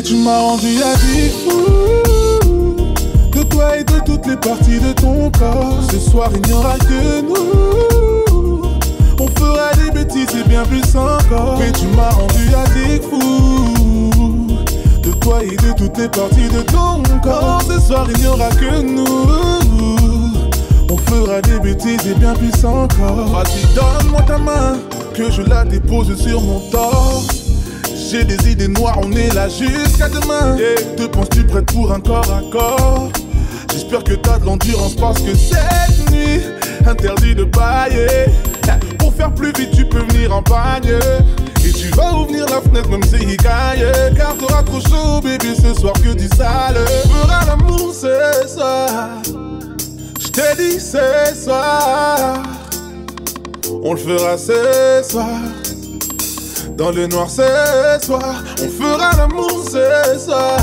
Mais tu m'as rendu addict fou. De toi et de toutes les parties de ton corps. Ce soir il n'y aura que nous. On fera des bêtises et bien plus encore. Mais tu m'as rendu addict fou. De toi et de toutes les parties de ton corps. Ce soir il n'y aura que nous. On fera des bêtises et bien plus encore. Vas-y donne-moi ta main Que je la dépose sur mon torse j'ai des idées noires, on est là jusqu'à demain. Te penses-tu prête pour un corps à corps? J'espère que t'as de l'endurance parce que cette nuit, interdit de bailler. Pour faire plus vite, tu peux venir en pagne. Et tu vas ouvrir la fenêtre même si il gagne. Car t'auras trop chaud, bébé, ce soir que du sale. Fera l'amour ce soir. Je te dis ce soir. On le fera ce soir. Dans le noir ce soir, on fera l'amour ce soir.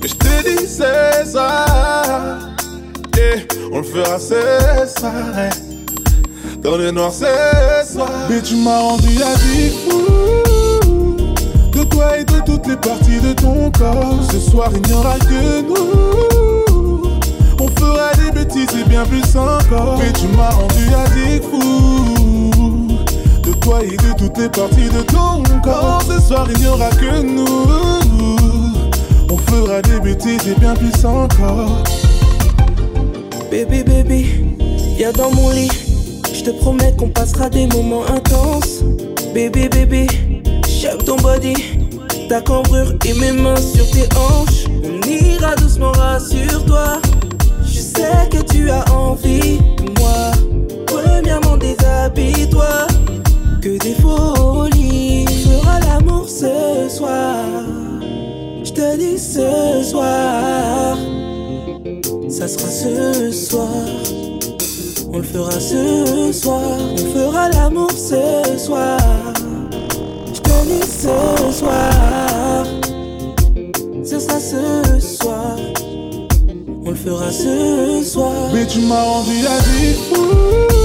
Mais je te dis ce soir, eh, on le fera ce soir. eh. Dans le noir ce soir. Mais tu m'as rendu addict fou De toi et de toutes les parties de ton corps. Ce soir il n'y aura que nous. On fera des bêtises et bien plus encore. Mais tu m'as rendu addict fou toi et de toutes les parties de ton corps. Ce soir, il n'y aura que nous. On fera des bêtises et bien plus encore. Baby, baby, viens dans mon lit. Je te promets qu'on passera des moments intenses. Baby, baby, j'aime ton body. Ta cambrure et mes mains sur tes hanches. On ira doucement, rassure-toi. Je sais que tu as envie de moi. Premièrement, déshabille-toi. Que des folies. Fera l'amour ce soir. Je te dis ce soir. Ça sera ce soir. On le fera ce soir. On fera l'amour ce soir. Je te dis ce soir. Ce sera ce soir. On le fera ce soir. Mais tu m'as rendu addict fou De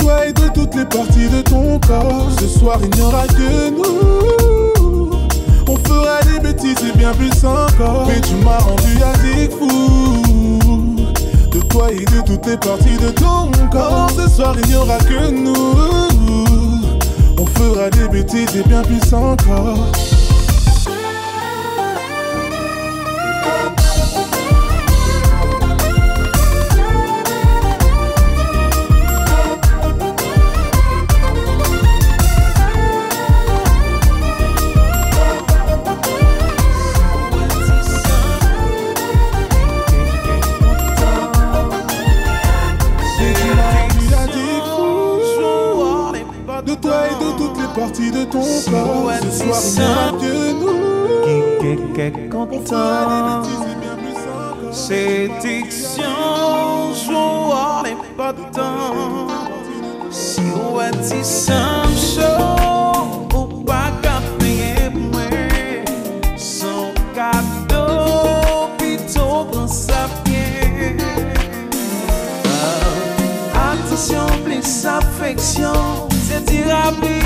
toi et de toutes les parties de ton corps. Ce soir, il n'y aura que nous. On fera des bêtises et bien plus encore. Mais tu m'as rendu addict fou De toi et de toutes les parties de ton corps. Ce soir, il n'y aura que nous. On fera des bêtises et bien plus encore. On encore. Séduction, joie les potins. Si est-il simple, chaud, ou pas payer. Son cadeau, plutôt dans sa. Attention, plus affection, c'est.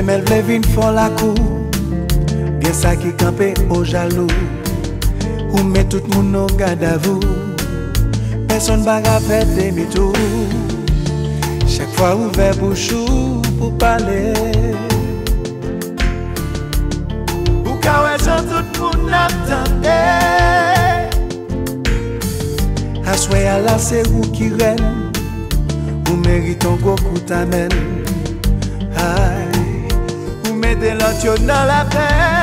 Femel vle vin fon la kou. Gen sa ki kampe o jalou. Ou men tout moun nou gada vou Person baga fè demi tou. Chak fwa ouve bouchou pou pale. Ou kawe jan tout moun ap tante Aswe ala se ou ki ren. Ou meriton go kouta men turn all là thế.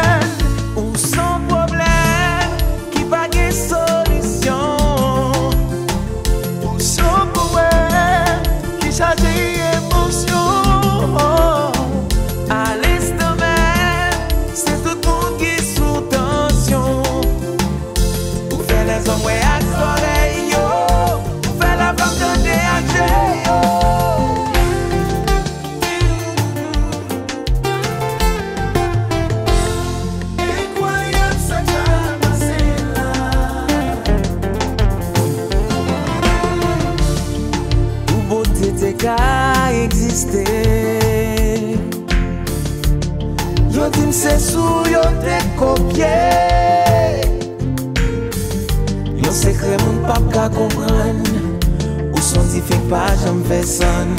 pa jom fe son.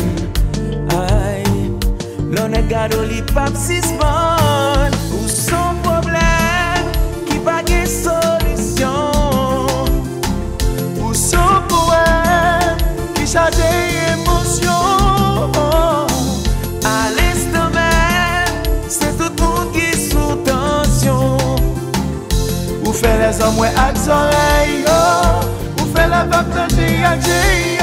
Ay, lonet gado li pap sisman bon. Ou son problem ki pa ge solisyon. Ou son poem ki chaje emosyon. A l'estomen, se tout moun ki sou tensyon Ou fe les omwe ak zorey Ou fe la pap tante ak jey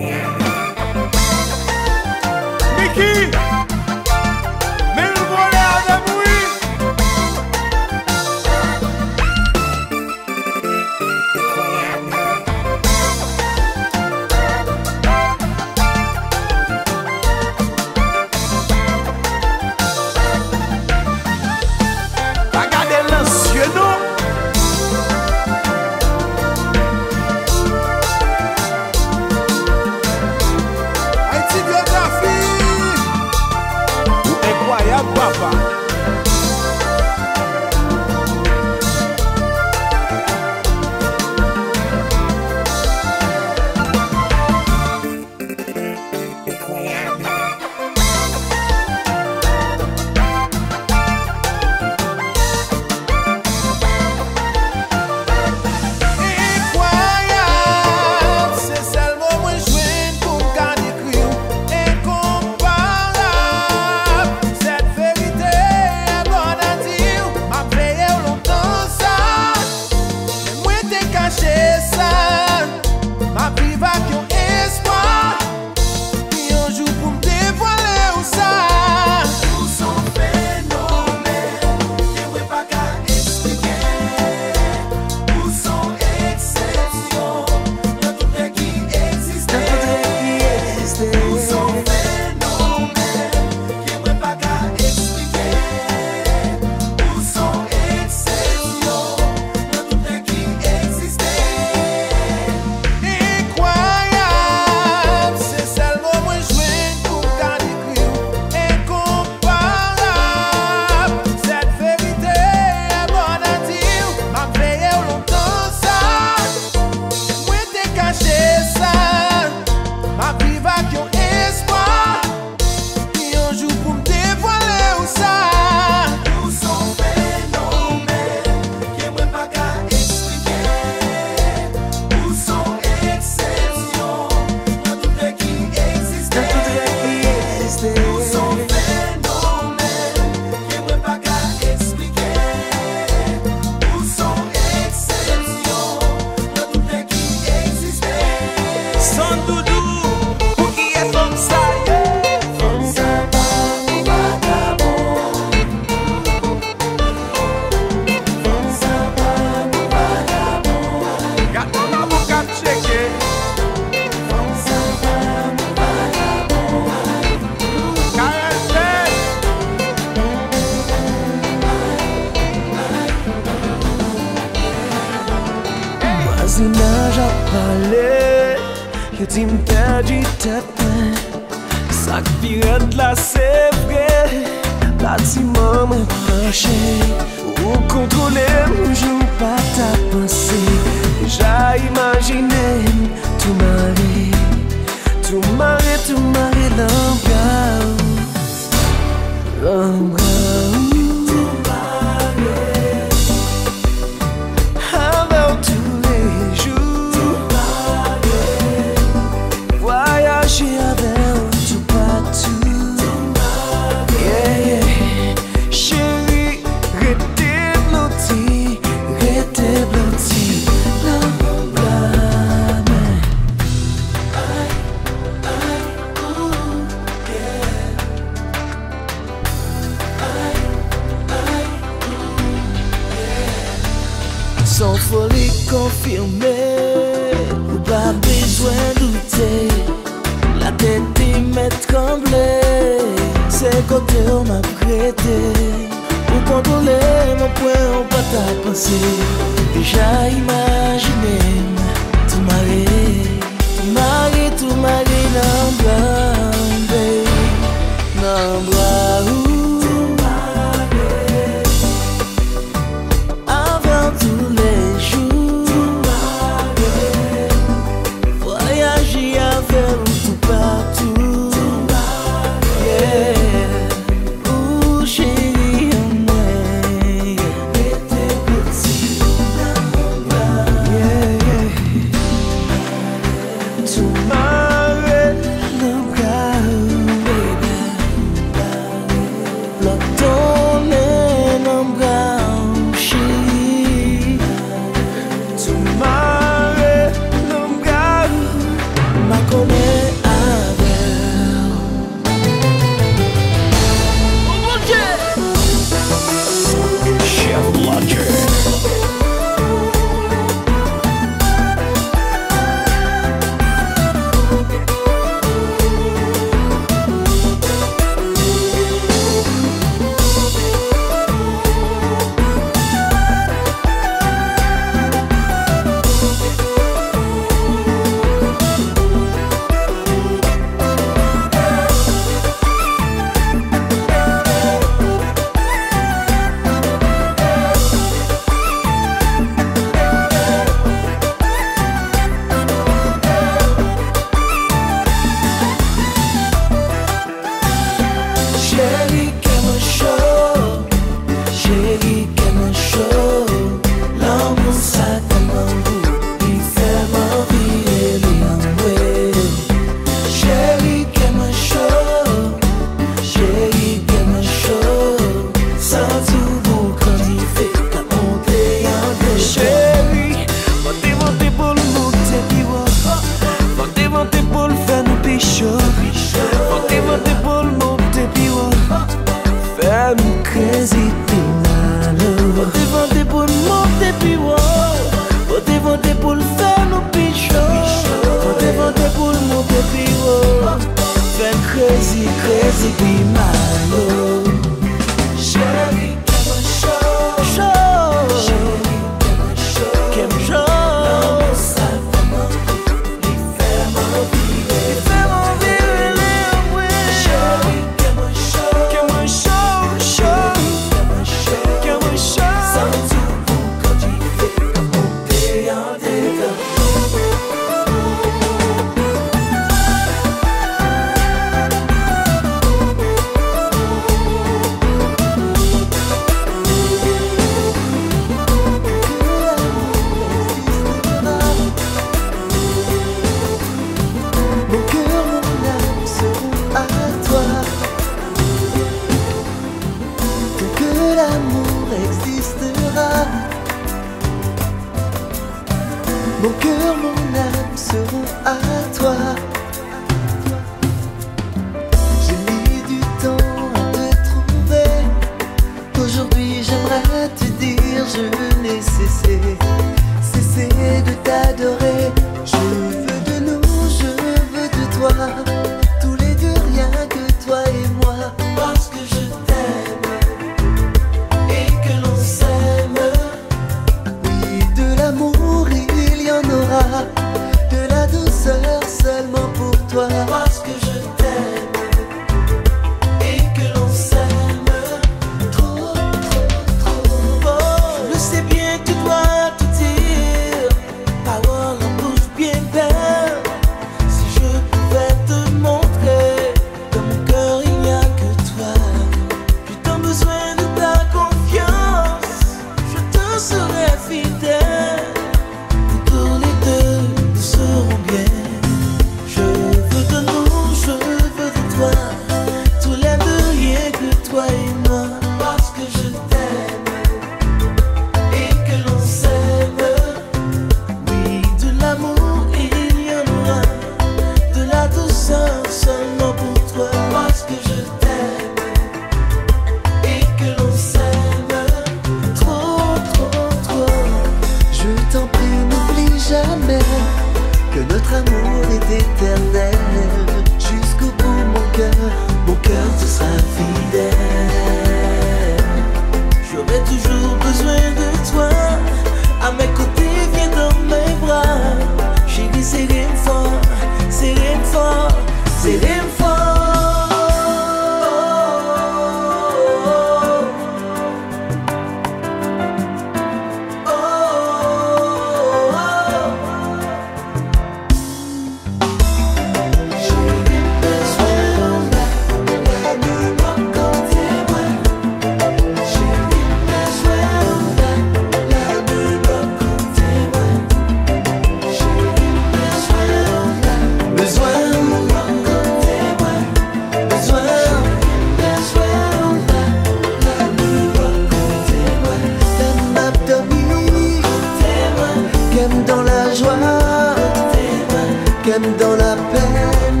can don't I pay?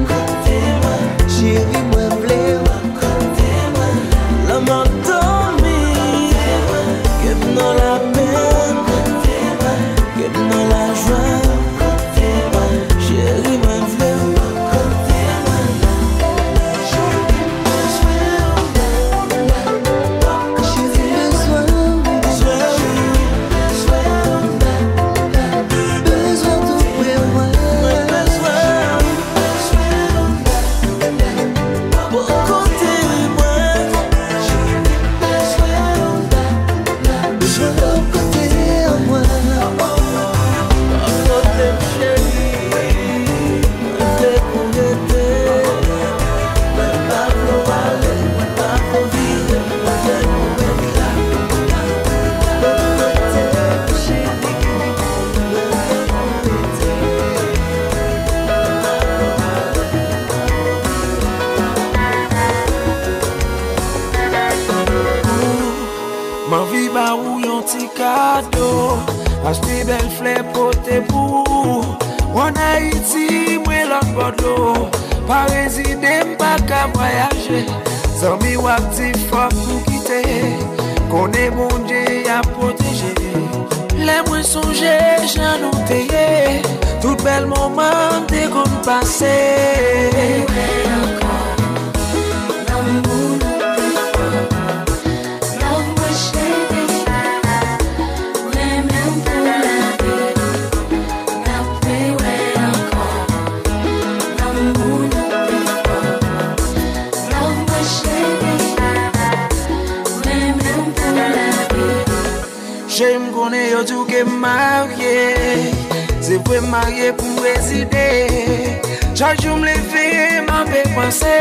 Chak jou m leve, m apè panse,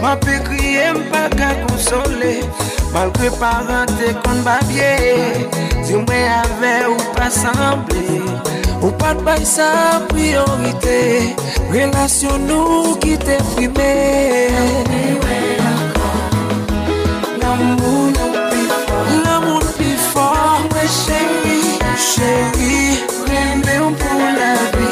m apè kriye, m pa ka konsole Malkwe parante kon babye, zi mwe ave ou pa sanble Ou pat bay sa priorite, relasyon nou ki te prime. Anyway L'amour L'amour plus fort, ouais chérie, chérie, rien pour la vie.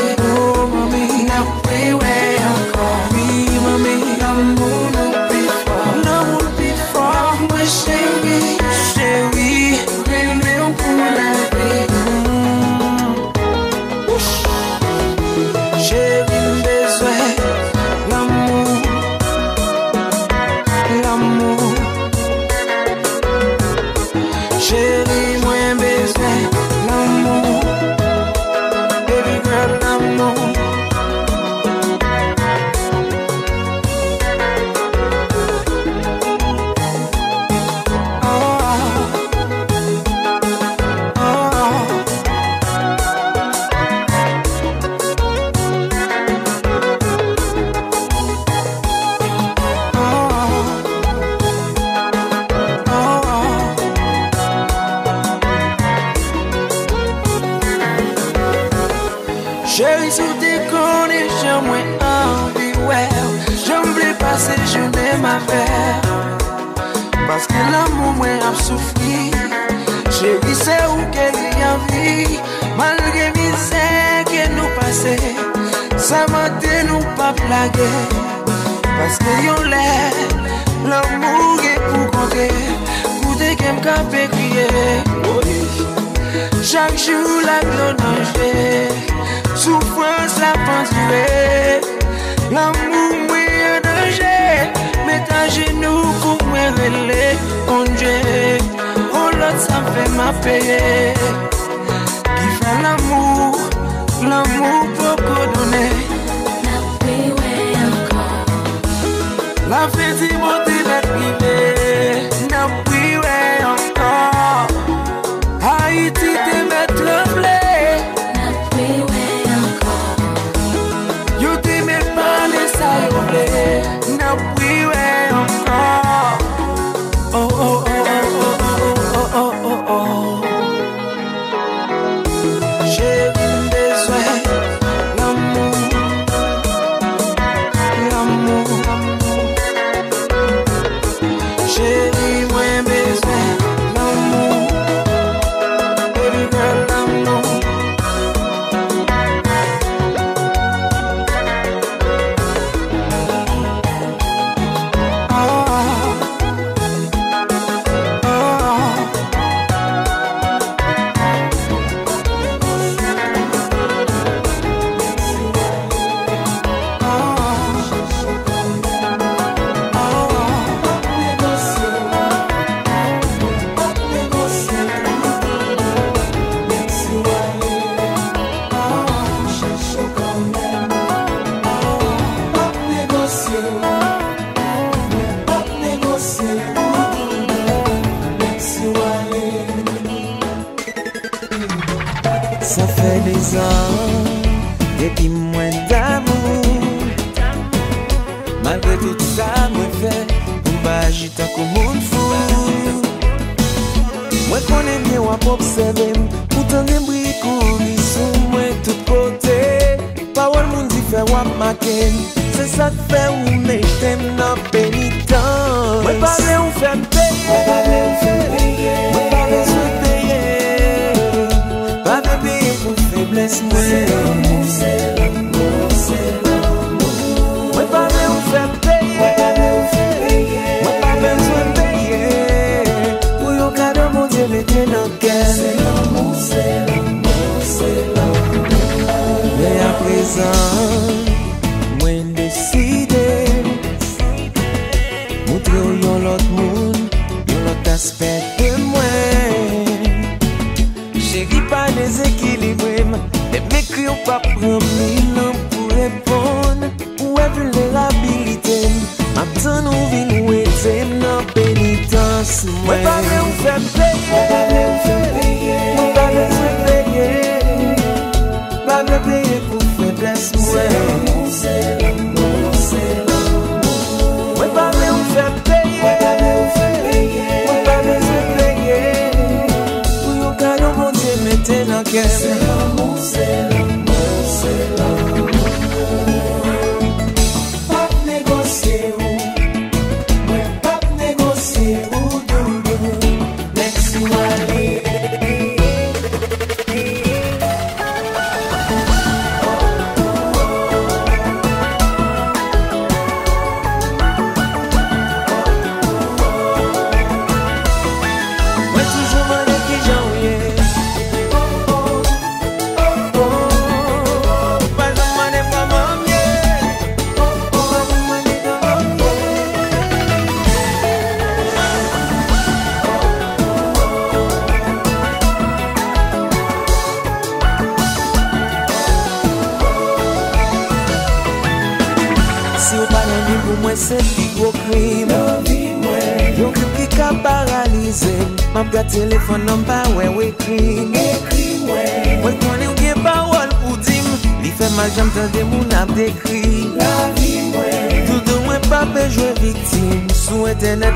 Sa mfe ma peye Ki fè l'amou L'amou pou kodone La fè ti moti let ki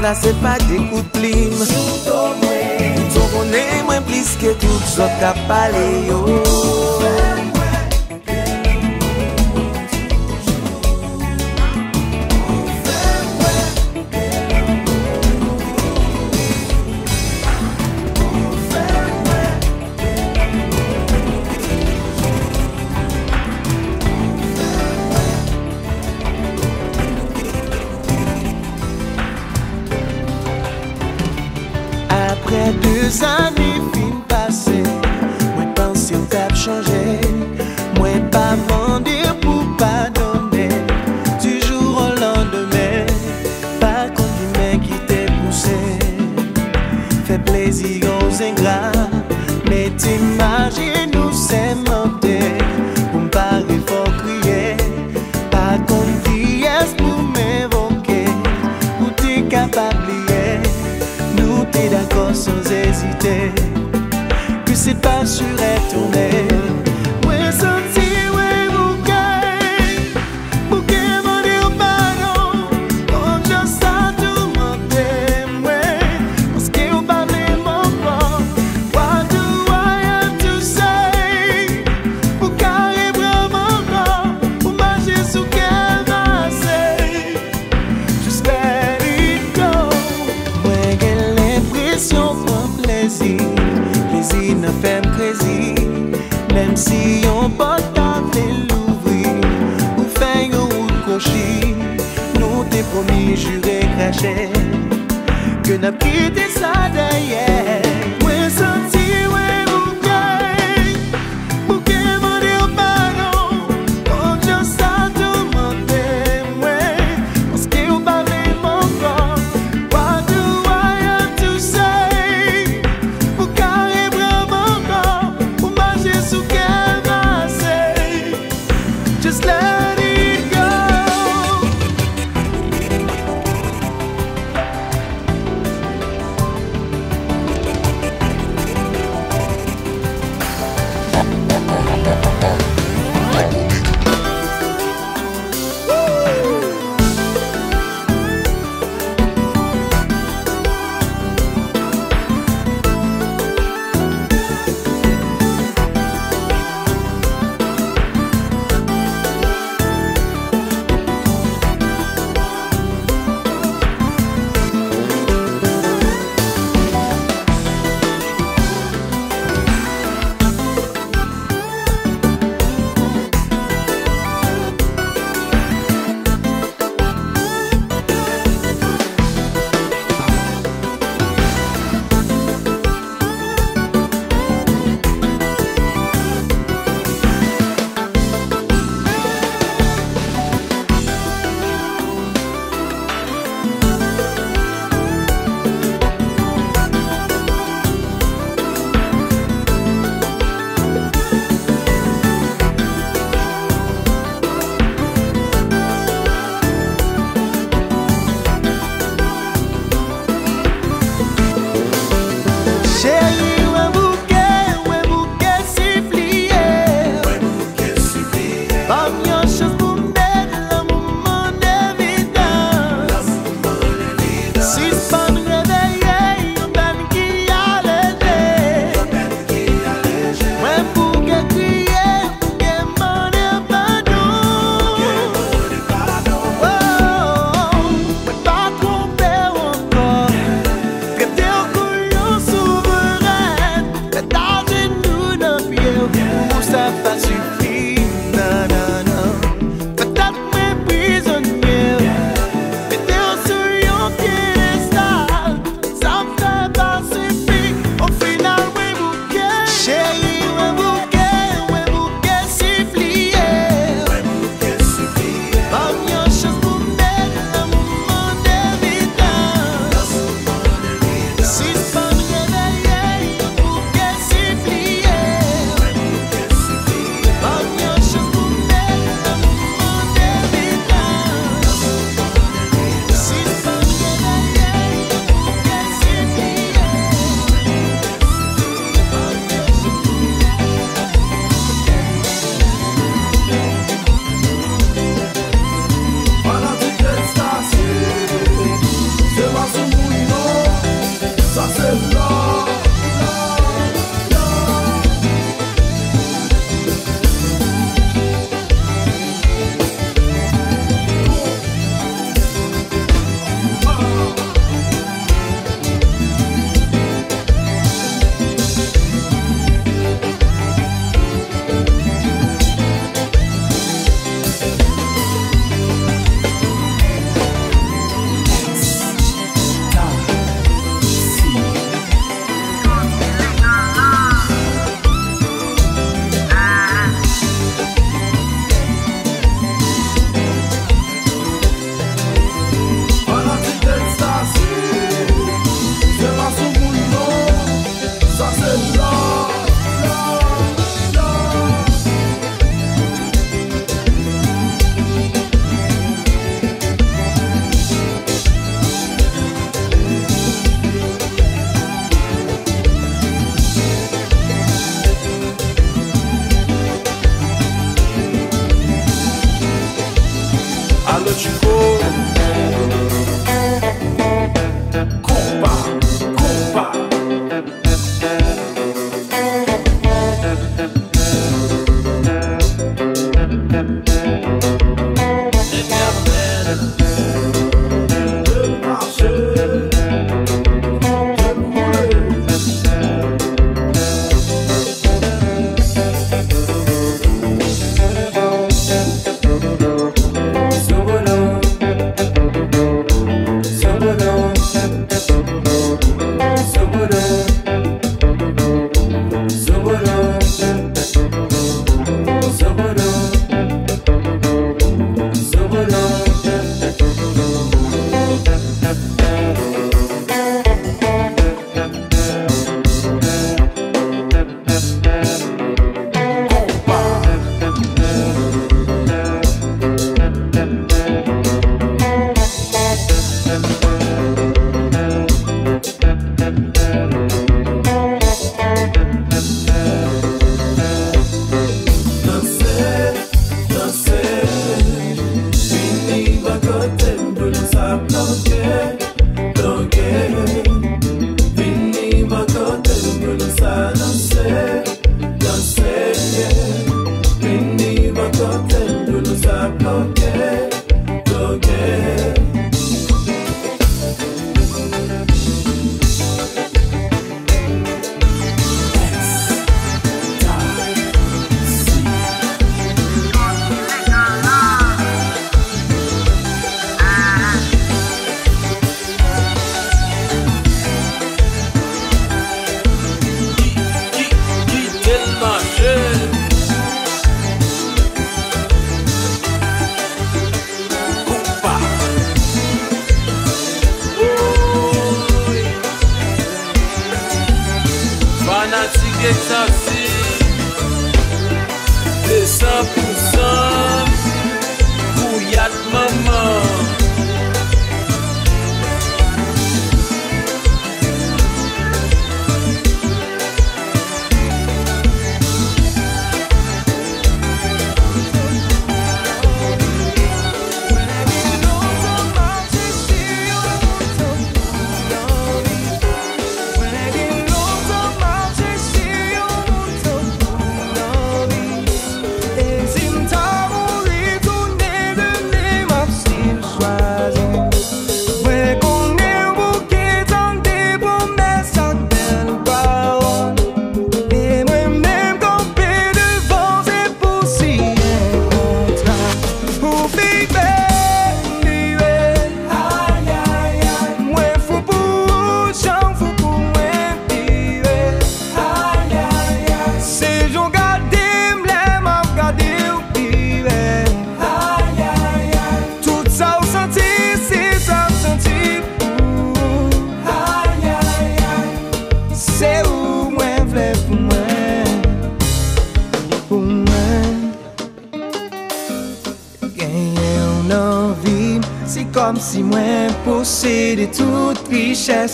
la se pa de kout plim Souto mwen Souto mwen mwen plis ke tout zot kap pale yo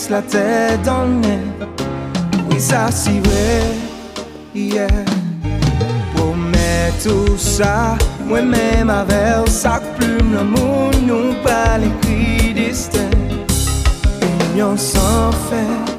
richesse la tête dans le nez. Oui, ça c'est vrai, yeah. Promets tout ça, moi-même avec sac plume, l'amour nous pas l'écrit destin. Union sans fait.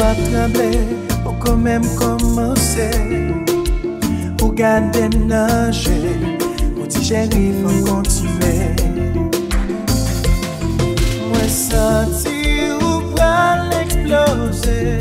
ap tremble Ou komem komanse. Ou gade nage Ou di jeri fon kontime Mwen santi ou pral eksplose.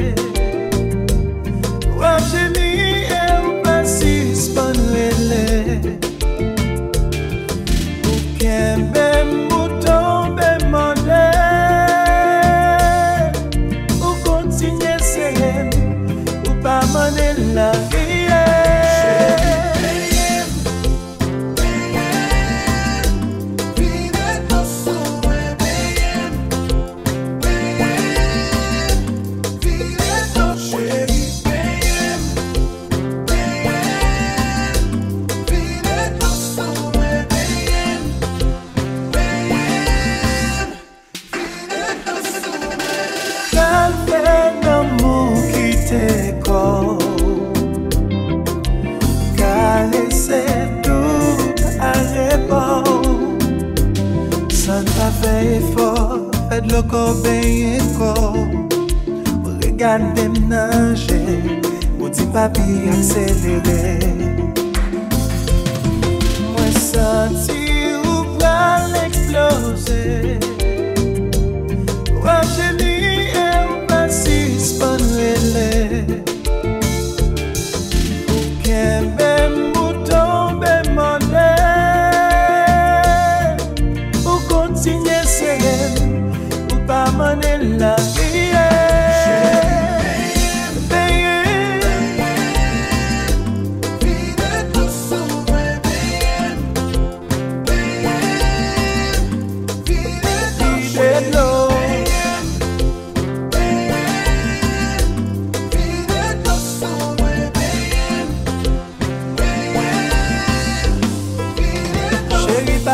Gade dem nan jè Ou di papi akselere.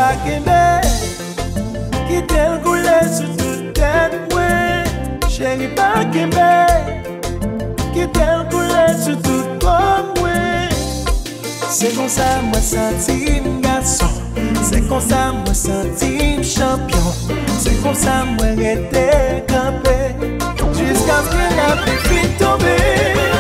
sa kembe Ki tel goule sou tout tèt mwen. Chéri pa kembe Ki tel goule sou tout kom mwen. Se kon sa mwen santi m'gason Se kon sa mwen santi m'champion Se kon sa mwen rete kampe Jiska mwen api fin tombe.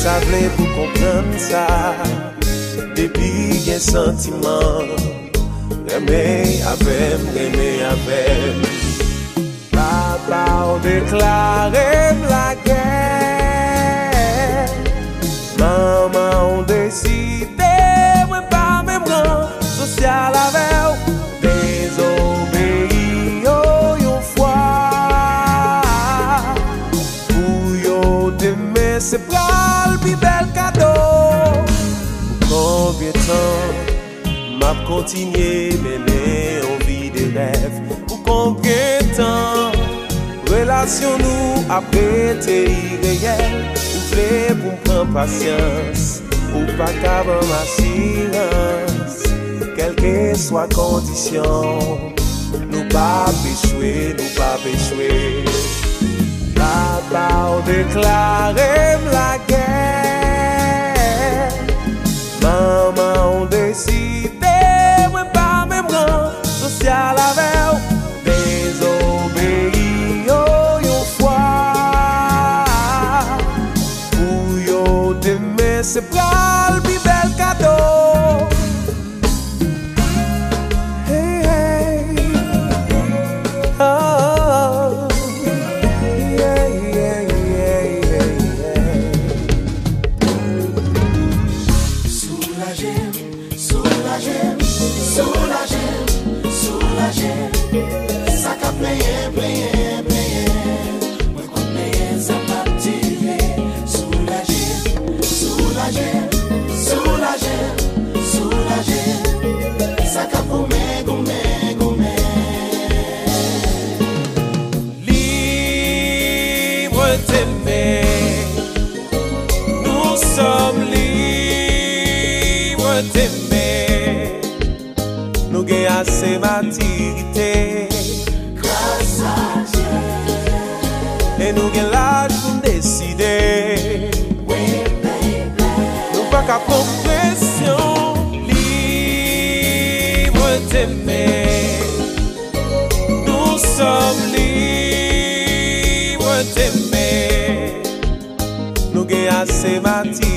sa vle pou kompran sa. Depi gen sentiman Reme avem, reme avem. Papa ou deklare la gen Maman ou deside Mwen pa mwen bran Sosyal avew Dezobeyi yo yon fwa. Pou yo deme se plan Mener en vie de combien de temps Relation nous après été irréel Ou voulez pour prendre patience Ou pas qu'avant ma silence. Quelle que soit condition Nous pas péchouer, nous pas péchouer. Papa ou déclaré la guerre. Maman ou décidé Matemati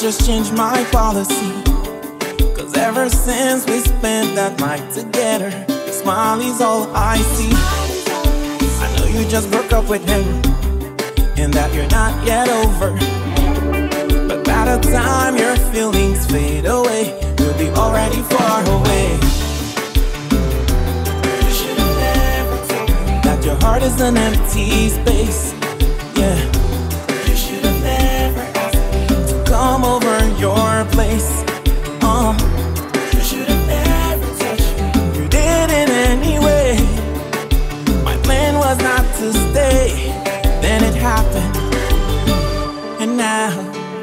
just change my policy. Cause ever since we spent that night together, your smile is all I see. I know you just broke up with him, and that you're not yet over. But by the time your feelings fade away, you'll be already far away. That your heart is an empty space, yeah place. Uh. You should have never touched me. You did it anyway. My plan was not to stay. Then it happened, and now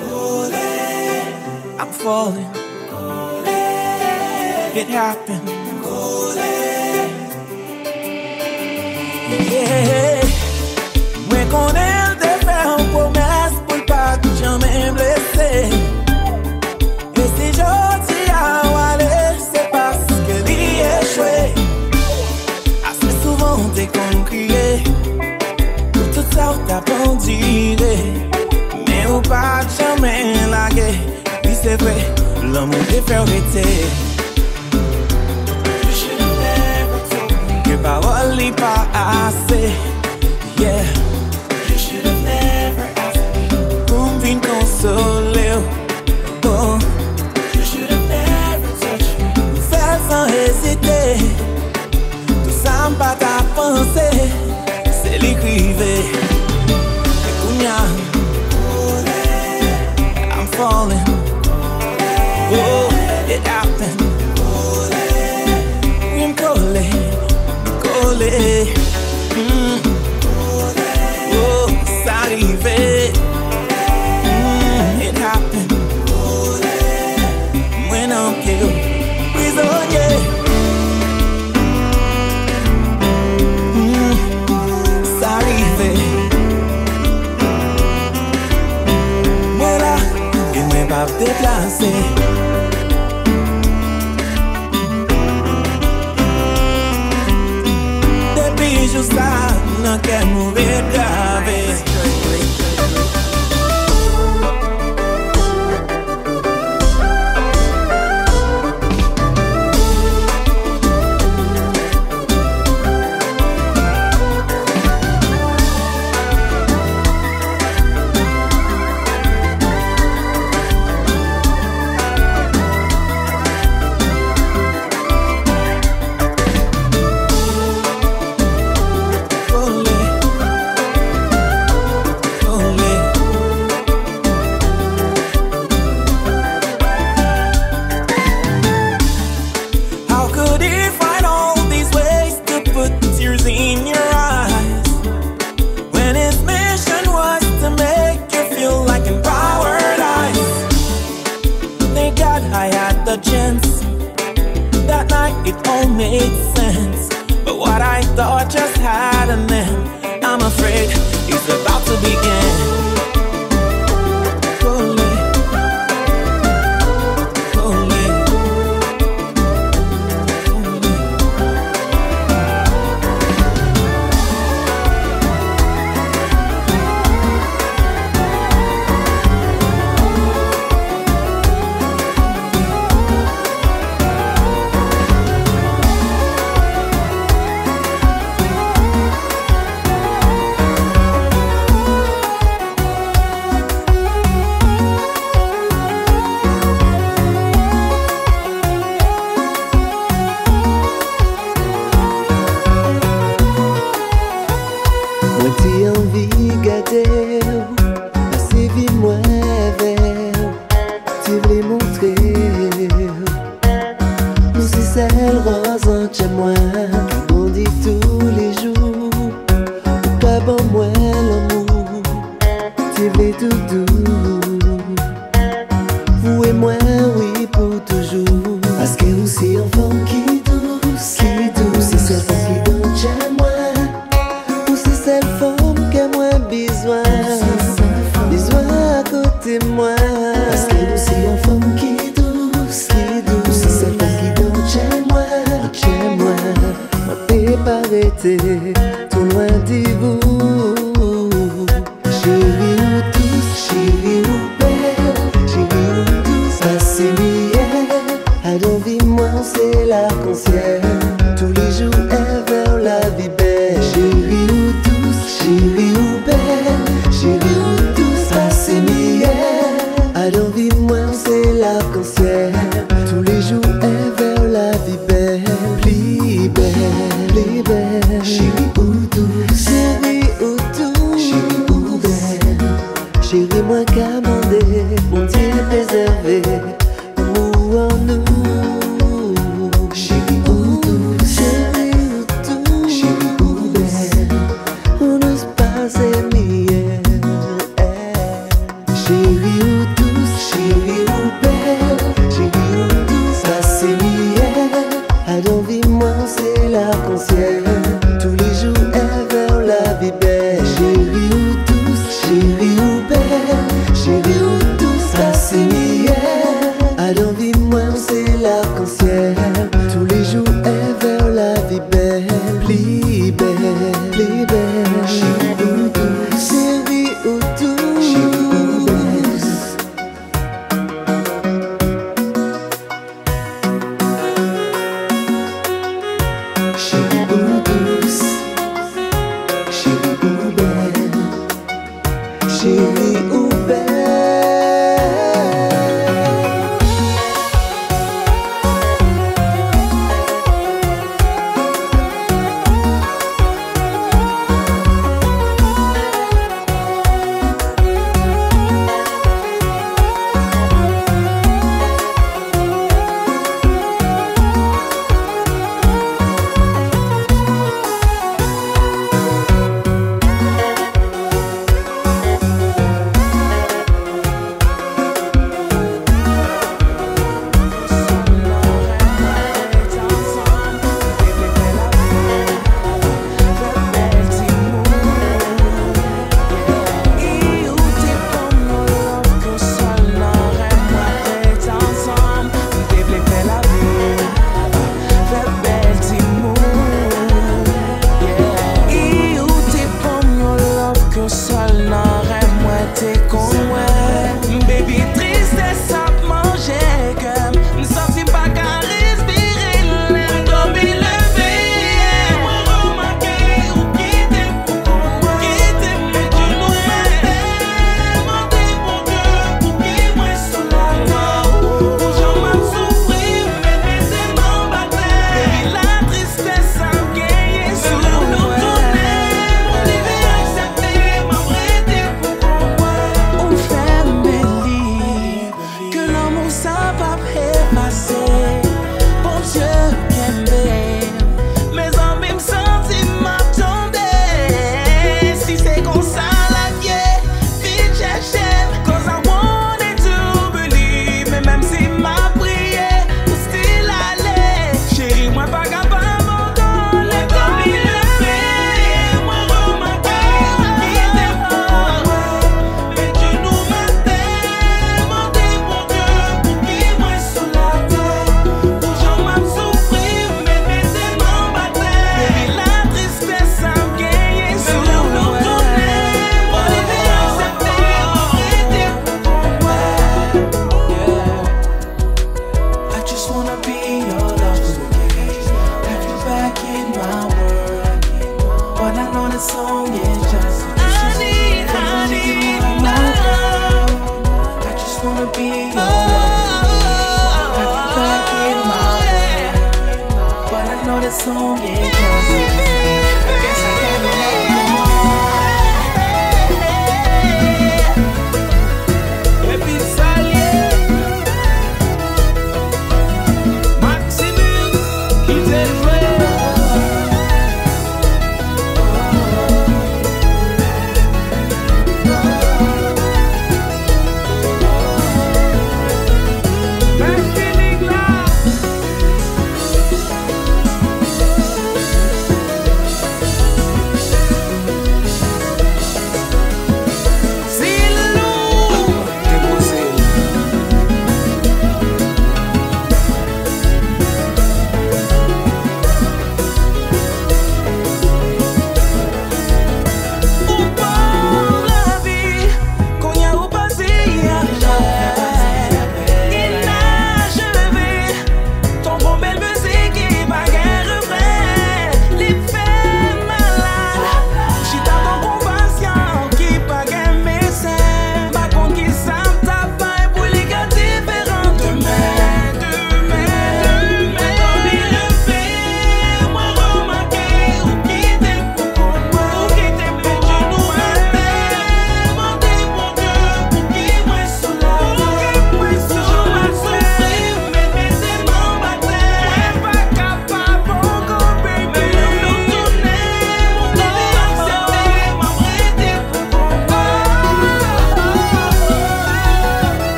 Golden. I'm falling. Golden. It happened. Golden. Yeah. troféu reter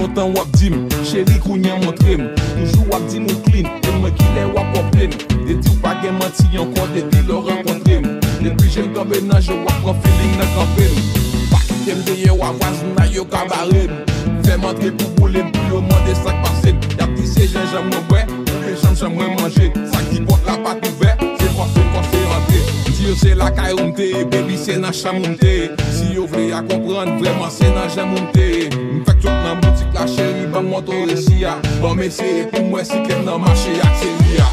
lontan wap dim Chéri kounyen montrem. Toujou wap dim ou klin E mwen ki le wap opten Deti ou pa gen manti ankon kon Deti lor renkontrem Depi jen kambe nan je wap pran feeling nan kampem Pakitem deye wap waz Nan yo kabarem Fèm antre pou boulem Pou yo mande sak pasen Yap di se jen jen mwen bwe Ou ke jen jen mwen manje Sak ki pot la pat ouve yo se la kay baby se nan chan Si yo vle a kompran, vreman se nan jen mounte Mfek chok nan boutik la chéri, ban mwoto resi ya. Ban pou mwen si ken nan mache ak ya